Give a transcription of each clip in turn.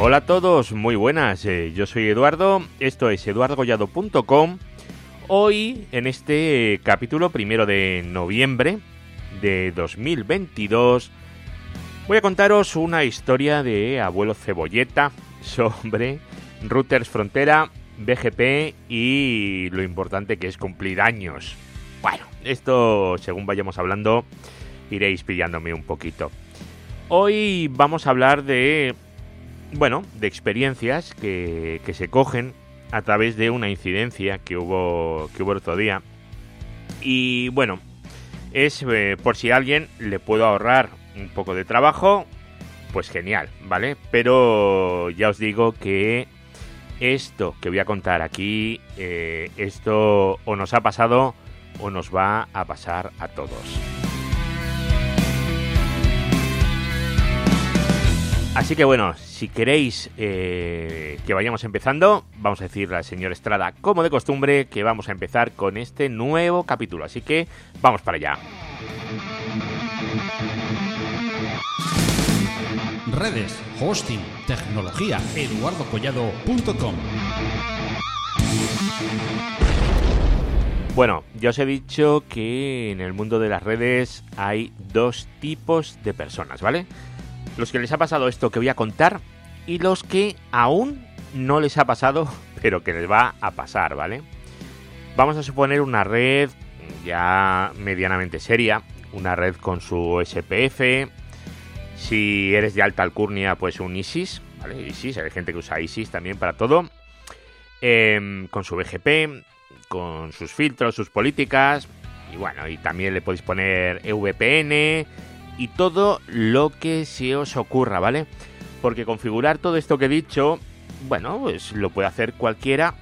Hola a todos, muy buenas. eh, yo soy Eduardo, esto es eduardogollado.com. Hoy, en este capítulo primero de noviembre de 2022, voy a contaros una historia de abuelo cebolleta sobre routers frontera, BGP y lo importante que es cumplir años. Bueno, esto según vayamos hablando iréis pillándome un poquito. Hoy vamos a hablar de, bueno, de experiencias que, que se cogen a través de una incidencia que hubo, que hubo otro día. Y bueno, es eh, por si a alguien le puedo ahorrar un poco de trabajo, pues genial, ¿vale? Pero ya os digo que esto que voy a contar aquí, eh, esto o nos ha pasado o nos va a pasar a todos. Así que bueno, si queréis eh, que vayamos empezando, vamos a decirle al señor Estrada, como de costumbre, que vamos a empezar con este nuevo capítulo. Así que vamos para allá. Redes, hosting, tecnología, eduardocollado.com. Bueno, ya os he dicho que en el mundo de las redes hay dos tipos de personas, ¿vale? Los que les ha pasado esto que voy a contar y los que aún no les ha pasado, pero que les va a pasar, ¿vale? Vamos a suponer una red ya medianamente seria, una red con su SPF. Si eres de alta alcurnia, pues un ISIS, ¿vale? ISIS, hay gente que usa ISIS también para todo. Em, con su BGP, con sus filtros, sus políticas. Y bueno, y también le podéis poner VPN y todo lo que se os ocurra, ¿vale? Porque configurar todo esto que he dicho, bueno, pues lo puede hacer cualquiera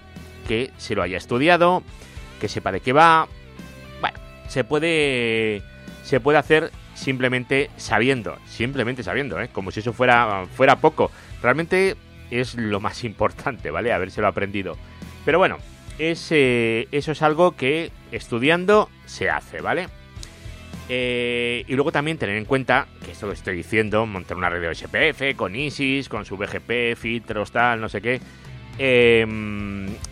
que se lo haya estudiado, que sepa de qué va. Bueno, se puede se puede hacer simplemente sabiendo, simplemente sabiendo, ¿eh? como si eso fuera fuera poco. Realmente es lo más importante, ¿vale? Habérselo aprendido. Pero bueno, es, eso es algo que estudiando se hace, ¿vale? Eh, y luego también tener en cuenta que esto que estoy diciendo, montar una red de SPF con ISIS, con su BGP, filtros, tal, no sé qué. eh,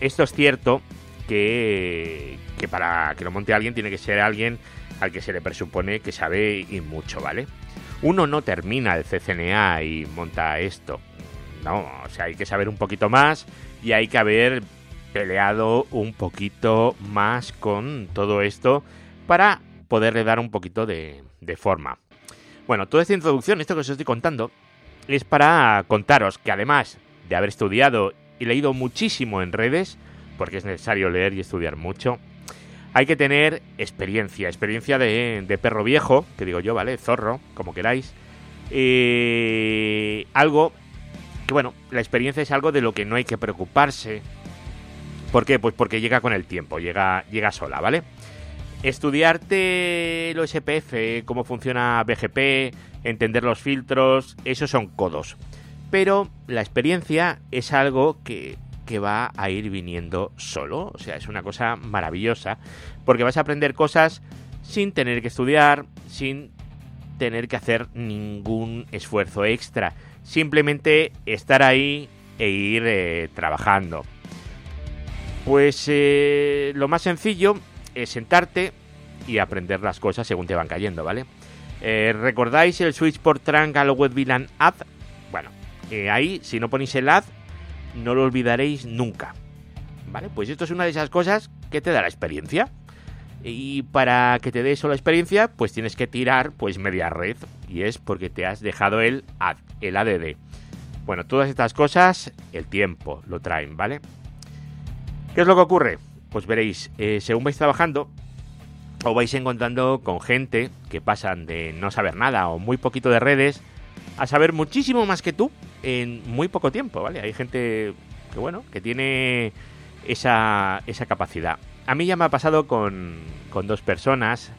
esto es cierto que, que para que lo monte alguien tiene que ser alguien al que se le presupone que sabe y mucho, ¿vale? Uno no termina el CCNA y monta esto. No, o sea, hay que saber un poquito más y hay que haber peleado un poquito más con todo esto para poderle dar un poquito de, forma. Bueno, toda esta introducción, esto que os estoy contando, es para contaros que además de haber estudiado y leído muchísimo en redes, porque es necesario leer y estudiar mucho, hay que tener experiencia, experiencia de, de perro viejo, que digo yo, ¿vale? Zorro, como queráis. Eh, algo que, bueno, la experiencia es algo de lo que no hay que preocuparse. ¿Por qué? Pues porque llega con el tiempo, llega, llega sola, ¿vale? Estudiarte lo SPF, cómo funciona BGP, entender los filtros, esos son codos. Pero la experiencia es algo que, que va a ir viniendo solo. O sea, es una cosa maravillosa. Porque vas a aprender cosas sin tener que estudiar, sin tener que hacer ningún esfuerzo extra. Simplemente estar ahí e ir eh, trabajando. Pues eh, lo más sencillo sentarte y aprender las cosas según te van cayendo, ¿vale? Eh, ¿Recordáis el switch por trunk al web VLAN add? Bueno, eh, ahí, si no ponéis el add, no lo olvidaréis nunca. ¿Vale? Pues esto es una de esas cosas que te da la experiencia. Y para que te dé eso la experiencia, pues tienes que tirar pues media red. Y es porque te has dejado el, add, el ADD. Bueno, todas estas cosas, el tiempo lo traen, ¿vale? ¿Qué es lo que ocurre? Pues veréis, eh, según vais trabajando, os vais encontrando con gente que pasan de no saber nada o muy poquito de redes a saber muchísimo más que tú en muy poco tiempo, ¿vale? Hay gente que, bueno, que tiene esa, esa capacidad. A mí ya me ha pasado con, con dos personas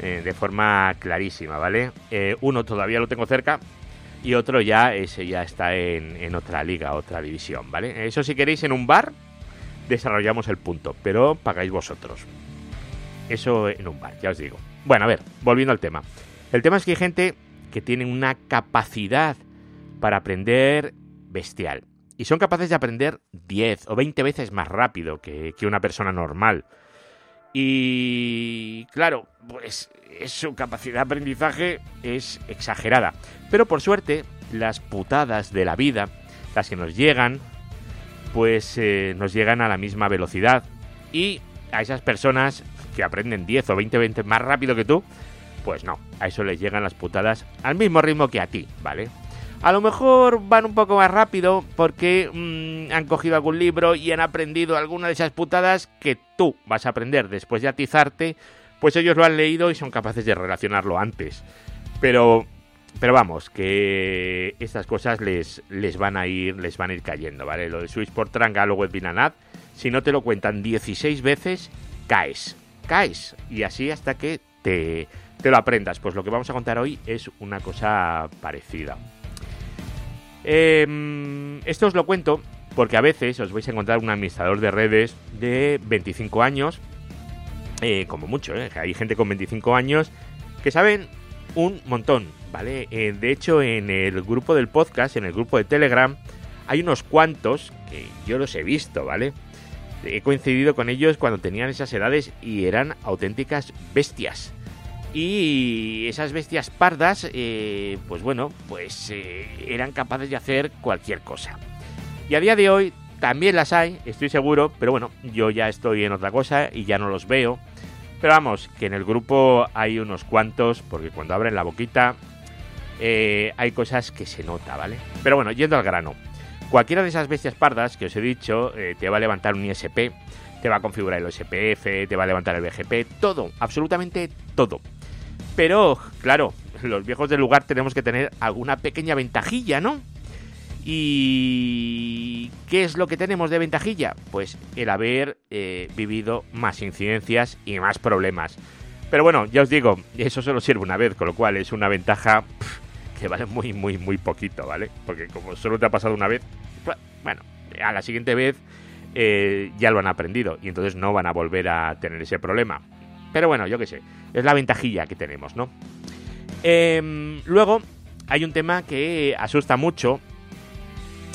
eh, de forma clarísima, ¿vale? Eh, uno todavía lo tengo cerca y otro ya, ese ya está en, en otra liga, otra división, ¿vale? Eso si queréis en un bar desarrollamos el punto, pero pagáis vosotros. Eso en un bar, ya os digo. Bueno, a ver, volviendo al tema. El tema es que hay gente que tiene una capacidad para aprender bestial. Y son capaces de aprender 10 o 20 veces más rápido que, que una persona normal. Y claro, pues su capacidad de aprendizaje es exagerada. Pero por suerte, las putadas de la vida, las que nos llegan, pues eh, nos llegan a la misma velocidad. Y a esas personas que aprenden 10 o 20 veces más rápido que tú, pues no, a eso les llegan las putadas al mismo ritmo que a ti, ¿vale? A lo mejor van un poco más rápido porque mm, han cogido algún libro y han aprendido alguna de esas putadas que tú vas a aprender después de atizarte, pues ellos lo han leído y son capaces de relacionarlo antes. Pero pero vamos, que estas cosas les, les van a ir les van a ir cayendo, ¿vale? Lo de Switch por Tranga, luego el Binanat, si no te lo cuentan 16 veces, caes, caes. Y así hasta que te, te lo aprendas. Pues lo que vamos a contar hoy es una cosa parecida. Em, esto os lo cuento porque a veces os vais a encontrar un administrador de redes de 25 años, eh, como mucho, ¿eh? hay gente con 25 años que saben un montón, ¿vale? Eh, de hecho, en el grupo del podcast, en el grupo de Telegram, hay unos cuantos que yo los he visto, ¿vale? He coincidido con ellos cuando tenían esas edades y eran auténticas bestias. Y esas bestias pardas, eh, pues bueno, pues eh, eran capaces de hacer cualquier cosa. Y a día de hoy también las hay, estoy seguro, pero bueno, yo ya estoy en otra cosa y ya no los veo. Pero vamos, que en el grupo hay unos cuantos, porque cuando abren la boquita eh, hay cosas que se nota, ¿vale? Pero bueno, yendo al grano. Cualquiera de esas bestias pardas que os he dicho te va a levantar un ISP, te va a configurar el OSPF, te va a levantar el BGP, todo, absolutamente todo. Pero, claro, los viejos del lugar tenemos que tener alguna pequeña ventajilla, ¿no? ¿Y qué es lo que tenemos de ventajilla? Pues el haber eh, vivido más incidencias y más problemas. Pero bueno, ya os digo, eso solo sirve una vez, con lo cual es una ventaja que vale muy, muy, muy poquito, ¿vale? Porque como solo te ha pasado una vez, bueno, a la siguiente vez eh, ya lo han aprendido y entonces no van a volver a tener ese problema. Pero bueno, yo qué sé, es la ventajilla que tenemos, ¿no? Em, luego, hay un tema que asusta mucho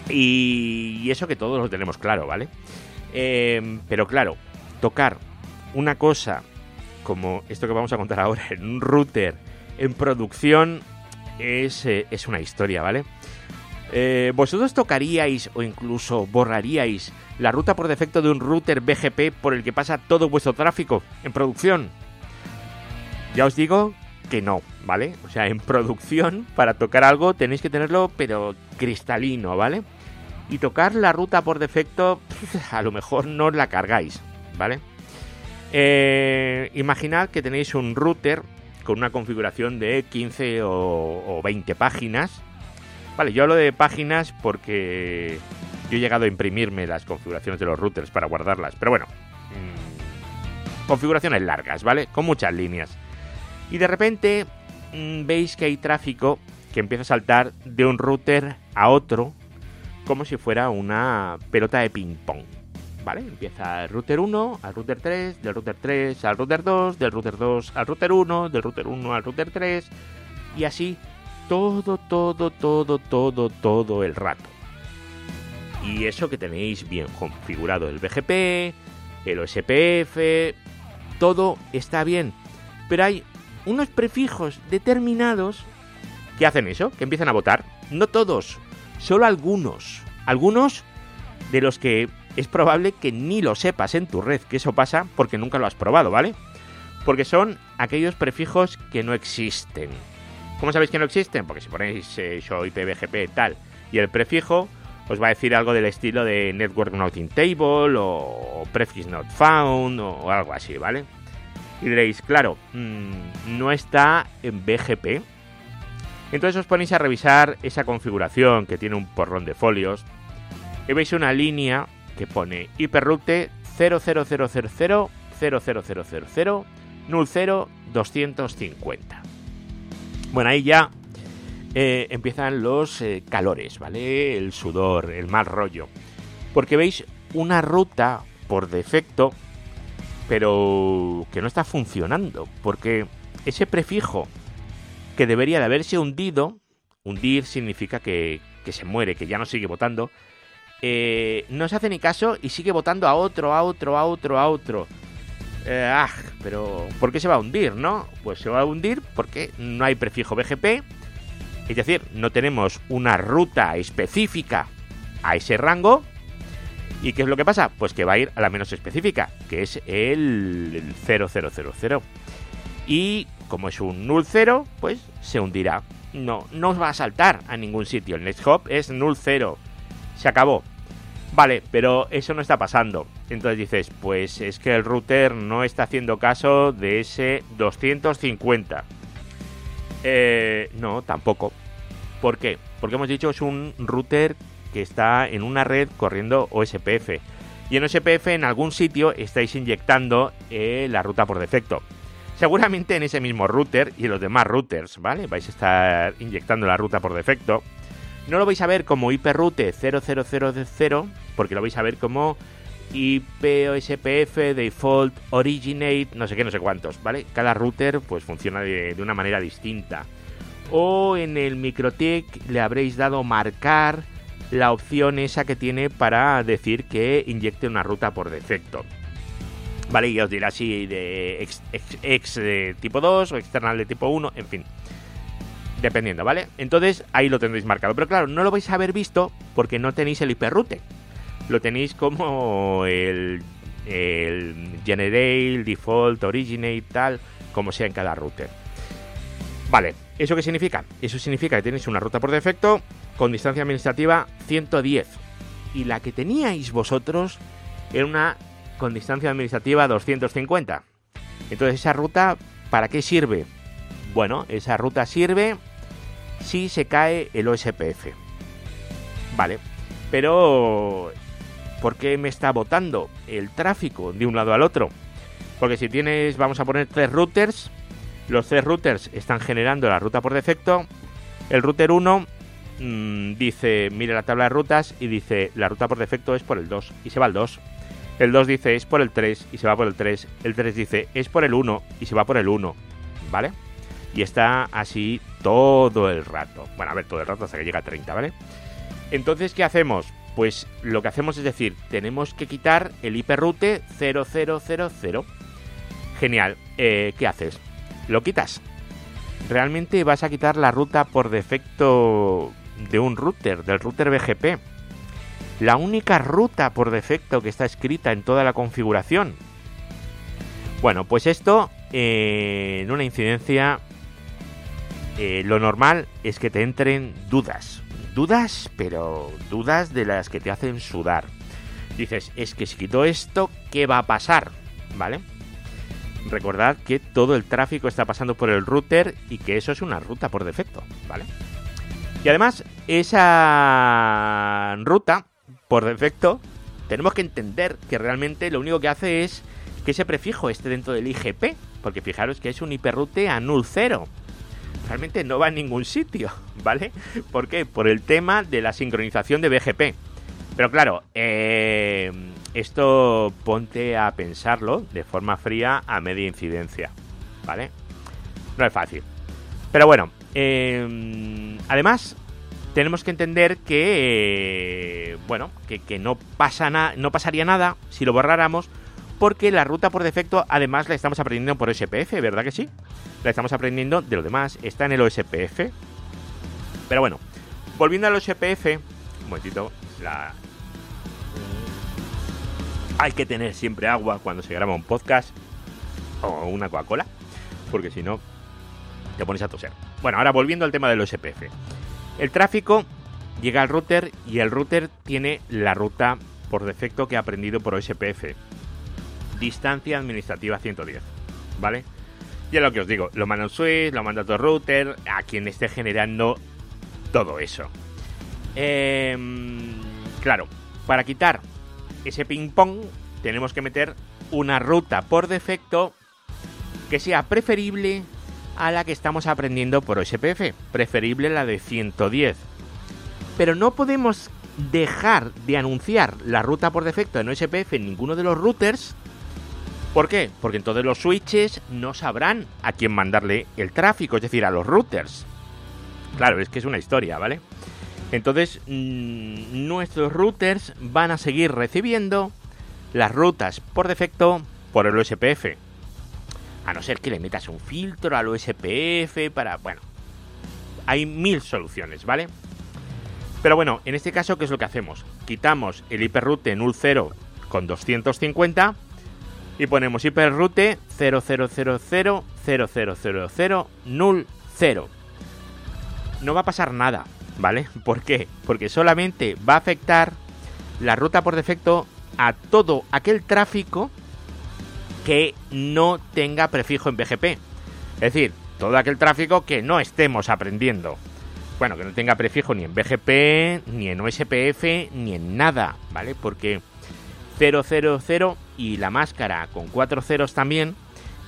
y, eso que todos lo tenemos claro, ¿vale? Em, pero claro, tocar una cosa como esto que vamos a contar ahora en un router en producción es, eh, es una historia, ¿vale? Eh, ¿Vosotros tocaríais o incluso borraríais la ruta por defecto de un router BGP por el que pasa todo vuestro tráfico en producción? Ya os digo que no, ¿vale? O sea, en producción, para tocar algo tenéis que tenerlo, pero cristalino, ¿vale? Y tocar la ruta por defecto, a lo mejor no la cargáis, ¿vale? Eh, imaginad que tenéis un router con una configuración de 15 o 20 páginas Vale, yo hablo de páginas porque yo he llegado a imprimirme las configuraciones de los routers para guardarlas. Pero bueno, mm, configuraciones largas, ¿vale? Con muchas líneas. Y de repente mm, veis que hay tráfico que empieza a saltar de un router a otro como si fuera una pelota de ping-pong. ¿Vale? Empieza el router 1 al router 3, del router 3 al router 2, del router 2 al router 1, del router 1 al router 3 y así todo, todo, todo, todo, todo el rato. Y eso que tenéis bien configurado el BGP, el OSPF, todo está bien. Pero hay unos prefijos determinados que hacen eso, que empiezan a votar. No todos, solo algunos. Algunos de los que es probable que ni lo sepas en tu red que eso pasa porque nunca lo has probado, ¿vale? Porque son aquellos prefijos que no existen. ¿Cómo sabéis que no existen? Porque si ponéis eh, show IPVGP tal y el prefijo, os va a decir algo del estilo de Network Not in Table o, Prefix Not Found o, algo así, ¿vale? Y diréis, claro, mm, no está en BGP. Entonces os ponéis a revisar esa configuración que tiene un porrón de folios y veis una línea que pone hiperroute 00000 00000 0 250. Bueno, ahí ya eh, empiezan los eh, calores, ¿vale? El sudor, el mal rollo. Porque veis una ruta por defecto, pero que no está funcionando. Porque ese prefijo que debería de haberse hundido, hundir significa que, que se muere, que ya no sigue votando, eh, no se hace ni caso y sigue votando a otro, a otro, a otro, a otro. Eh, ah, pero ¿por qué se va a hundir, no? Pues se va a hundir porque no hay prefijo BGP, es decir, no tenemos una ruta específica a ese rango. ¿Y qué es lo que pasa? Pues que va a ir a la menos específica, que es el 0000. Y como es un null 0, pues se hundirá. No, no os va a saltar a ningún sitio. El next hop es null 0. Se acabó. Vale, pero eso no está pasando. Entonces dices, pues es que el router no está haciendo caso de ese 250. Eh, no, tampoco. ¿Por qué? Porque hemos dicho es un router que está en una red corriendo OSPF. Y en OSPF en algún sitio estáis inyectando eh, la ruta por defecto. Seguramente en ese mismo router y en los demás routers, ¿vale? Vais a estar inyectando la ruta por defecto. No lo vais a ver como iproute 0000, porque lo vais a ver como IPOSPF, Default, Originate, no sé qué, no sé cuántos, ¿vale? Cada router pues funciona de, una manera distinta. O en el MikroTik le habréis dado marcar la opción esa que tiene para decir que inyecte una ruta por defecto. Vale, y os dirá si de ex, de tipo 2 o external de tipo 1, en fin dependiendo, ¿vale? Entonces ahí lo tendréis marcado. Pero claro, no lo vais a haber visto porque no tenéis el hiperroute. Lo tenéis como el, el Generate, Default, Originate, tal, como sea en cada router. Vale, ¿eso qué significa? Eso significa que tenéis una ruta por defecto con distancia administrativa 110. Y la que teníais vosotros era una con distancia administrativa 250. Entonces, esa ruta, ¿para qué sirve? Bueno, esa ruta sirve si se cae el OSPF. Vale, pero ¿por qué me está botando el tráfico de un lado al otro? Porque si tienes, vamos a poner tres routers, los tres routers están generando la ruta por defecto. El router 1 mm, dice, mire la tabla de rutas y dice, la ruta por defecto es por el 2 y se va al 2. El 2 dice, es por el 3 y se va por el 3. El 3 dice, es por el 1 y se va por el 1. ¿Vale? Y está así todo el rato. Bueno, a ver, todo el rato hasta que llega a 30, ¿vale? Entonces, ¿qué hacemos? Pues lo que hacemos es decir, tenemos que quitar el hiperroute 0000. Genial. Eh, ¿Qué haces? Lo quitas. Realmente vas a quitar la ruta por defecto de un router, del router BGP. La única ruta por defecto que está escrita en toda la configuración. Bueno, pues esto eh, en una incidencia eh, lo normal es que te entren dudas. Dudas, pero dudas de las que te hacen sudar. Dices, es que si quito esto, ¿qué va a pasar? ¿Vale? Recordad que todo el tráfico está pasando por el router y que eso es una ruta por defecto, ¿vale? Y además, esa ruta por defecto, tenemos que entender que realmente lo único que hace es que ese prefijo esté dentro del IGP, porque fijaros que es un hiperroute a null 0 realmente no va a ningún sitio, ¿vale? ¿Por qué? Por el tema de la sincronización de BGP. Pero claro, eh, esto ponte a pensarlo de forma fría a media incidencia, ¿vale? No es fácil. Pero bueno, eh, además tenemos que entender que, eh, bueno, que, no, pasa no pasaría nada si lo borráramos porque la ruta por defecto además la estamos aprendiendo por SPF, ¿verdad que sí? La estamos aprendiendo de lo demás, está en el OSPF. Pero bueno, volviendo al OSPF, un momentito, la... Hay que tener siempre agua cuando se graba un podcast o una Coca-Cola, porque si no te pones a toser. Bueno, ahora volviendo al tema del OSPF. El tráfico llega al router y el router tiene la ruta por defecto que ha aprendido por OSPF distancia administrativa 110, ¿vale? Ya lo que os digo, lo manda un switch, lo manda otro router, a quien esté generando todo eso. Em, claro, para quitar ese ping pong tenemos que meter una ruta por defecto que sea preferible a la que estamos aprendiendo por OSPF, preferible la de 110. Pero no podemos dejar de anunciar la ruta por defecto en OSPF en ninguno de los routers ¿Por qué? Porque entonces los switches no sabrán a quién mandarle el tráfico, es decir, a los routers. Claro, es que es una historia, ¿vale? Entonces, mm, nuestros routers van a seguir recibiendo las rutas por defecto por el USPF. A no ser que le metas un filtro al USPF para... Bueno, hay mil soluciones, ¿vale? Pero bueno, en este caso, ¿qué es lo que hacemos? Quitamos el hiperroute null 0 con 250 y ponemos hiperroute 00000000 null 0. No va a pasar nada, ¿vale? ¿Por qué? Porque solamente va a afectar la ruta por defecto a todo aquel tráfico que no tenga prefijo en BGP. Es decir, todo aquel tráfico que no estemos aprendiendo. Bueno, que no tenga prefijo ni en BGP, ni en OSPF, ni en nada, ¿vale? Porque 000 y la máscara con cuatro ceros también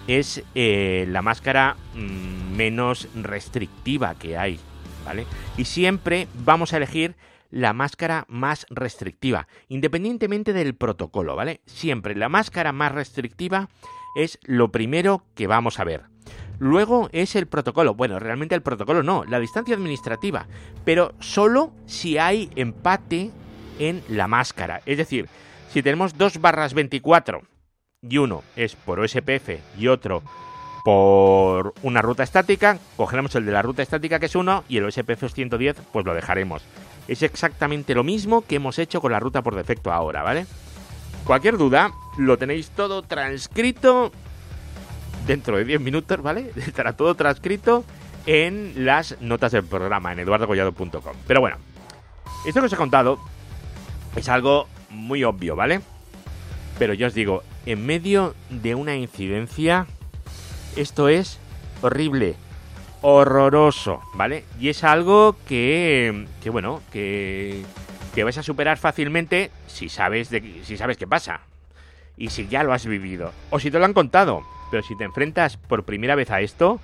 es eh, la máscara mm, menos restrictiva que hay, ¿vale? Y siempre vamos a elegir la máscara más restrictiva, independientemente del protocolo, ¿vale? Siempre la máscara más restrictiva es lo primero que vamos a ver. Luego es el protocolo. Bueno, realmente el protocolo no, la distancia administrativa, pero solo si hay empate en la máscara. Es decir, si tenemos dos barras 24 y uno es por OSPF y otro por una ruta estática, cogeremos el de la ruta estática que es uno y el OSPF es 110, pues lo dejaremos. Es exactamente lo mismo que hemos hecho con la ruta por defecto ahora, ¿vale? Cualquier duda, lo tenéis todo transcrito dentro de 10 minutos, ¿vale? Estará todo transcrito en las notas del programa, en eduardocollado.com. Pero bueno, esto que os he contado es algo muy obvio, ¿vale? Pero yo os digo, en medio de una incidencia, esto es horrible horroroso, ¿vale? Y es algo que, que bueno, que, que vais a superar fácilmente si sabes, de, si sabes qué pasa. Y si ya lo has vivido. O si te lo han contado. Pero si te enfrentas por primera vez a esto,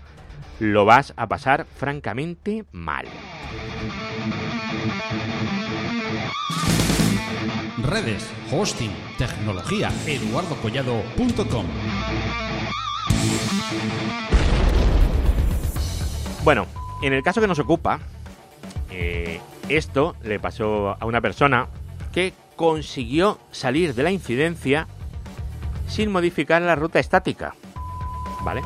lo vas a pasar francamente mal. Redes, hosting, tecnología, eduardocollado.com. Bueno, en el caso que nos ocupa, eh, esto le pasó a una persona que consiguió salir de la incidencia sin modificar la ruta estática. ¿Vale?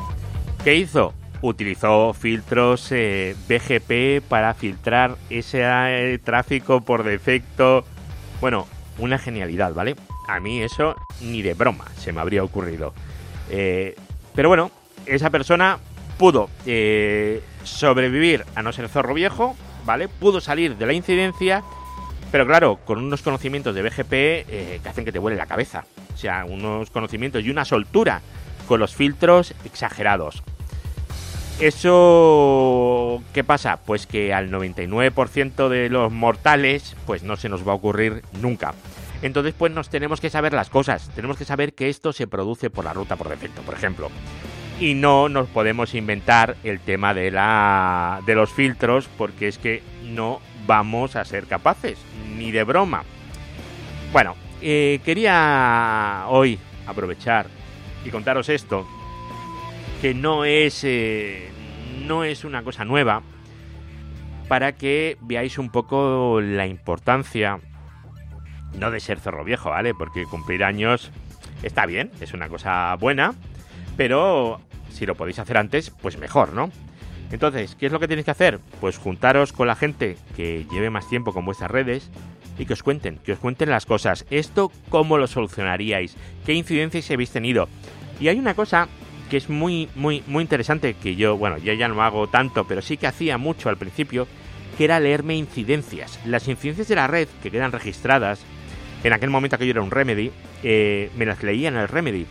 ¿Qué hizo? Utilizó filtros eh, BGP para filtrar ese eh, tráfico por defecto. Bueno, una genialidad, ¿vale? A mí eso ni de broma se me habría ocurrido. pero bueno, esa persona pudo sobrevivir a no ser zorro viejo, ¿vale? Pudo salir de la incidencia, pero claro, con unos conocimientos de BGP eh, que hacen que te vuele la cabeza. O sea, unos conocimientos y una soltura con los filtros exagerados. Eso, ¿qué pasa? Pues que al 99% de los mortales, pues no se nos va a ocurrir nunca. Entonces, pues nos tenemos que saber las cosas. Tenemos que saber que esto se produce por la ruta por defecto. Por ejemplo, y no nos podemos inventar el tema de la de los filtros porque es que no vamos a ser capaces ni de broma. Bueno eh, quería hoy aprovechar y contaros esto que no es eh, no es una cosa nueva para que veáis un poco la importancia no de ser zorro viejo vale porque cumplir años está bien es una cosa buena pero si lo podéis hacer antes, pues mejor, ¿no? Entonces, ¿qué es lo que tenéis que hacer? Pues juntaros con la gente que lleve más tiempo con vuestras redes y que os cuenten, que os cuenten las cosas. Esto, ¿cómo lo solucionaríais? ¿Qué incidencias habéis tenido? Y hay una cosa que es muy, muy, muy interesante, que yo, bueno, ya no hago tanto, pero sí que hacía mucho al principio, que era leerme incidencias. Las incidencias de la red que quedan registradas, en aquel momento que yo era un Remedy, eh, me las leía en el Remedy.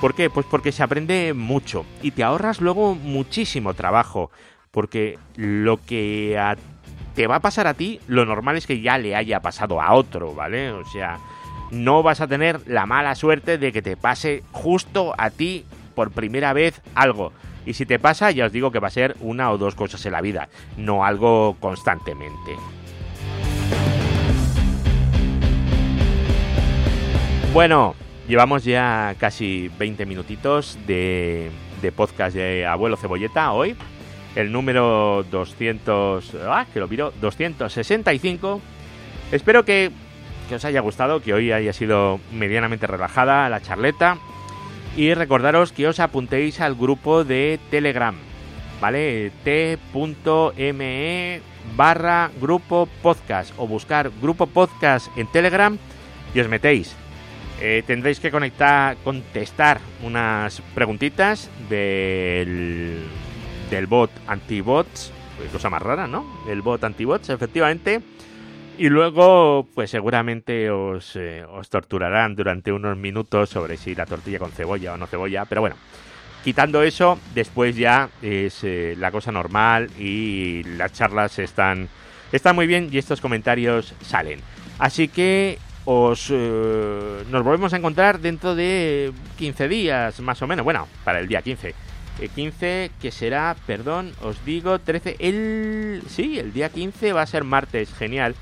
¿Por qué? Pues porque se aprende mucho y te ahorras luego muchísimo trabajo. Porque lo que te va a pasar a ti, lo normal es que ya le haya pasado a otro, ¿vale? O sea, no vas a tener la mala suerte de que te pase justo a ti por primera vez algo. Y si te pasa, ya os digo que va a ser una o dos cosas en la vida, no algo constantemente. Bueno, Llevamos ya casi 20 minutitos de, podcast de Abuelo Cebolleta hoy. el número 200, ah, que lo miro, 265. Espero que, que os haya gustado, que hoy haya sido medianamente relajada la charleta. Y recordaros que os apuntéis al grupo de Telegram, ¿vale? t.me barra grupo podcast o buscar grupo podcast en Telegram y os metéis. Eh, tendréis que conectar, contestar unas preguntitas del, del bot antibots, pues cosa más rara, ¿no? El bot antibots, efectivamente. Y luego, pues seguramente os, eh, os torturarán durante unos minutos sobre si la tortilla con cebolla o no cebolla. Pero bueno, quitando eso, después ya es eh, la cosa normal y las charlas están, están muy bien y estos comentarios salen. Así que os eh, nos volvemos a encontrar dentro de 15 días, más o menos. Bueno, para el día 15. El 15 que será, perdón, os digo, 13. El. Sí, el día 15 va a ser martes, genial.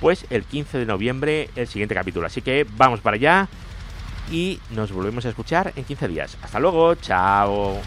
Pues el 15 de noviembre, el siguiente capítulo. Así que vamos para allá y nos volvemos a escuchar en 15 días. Hasta luego, chao.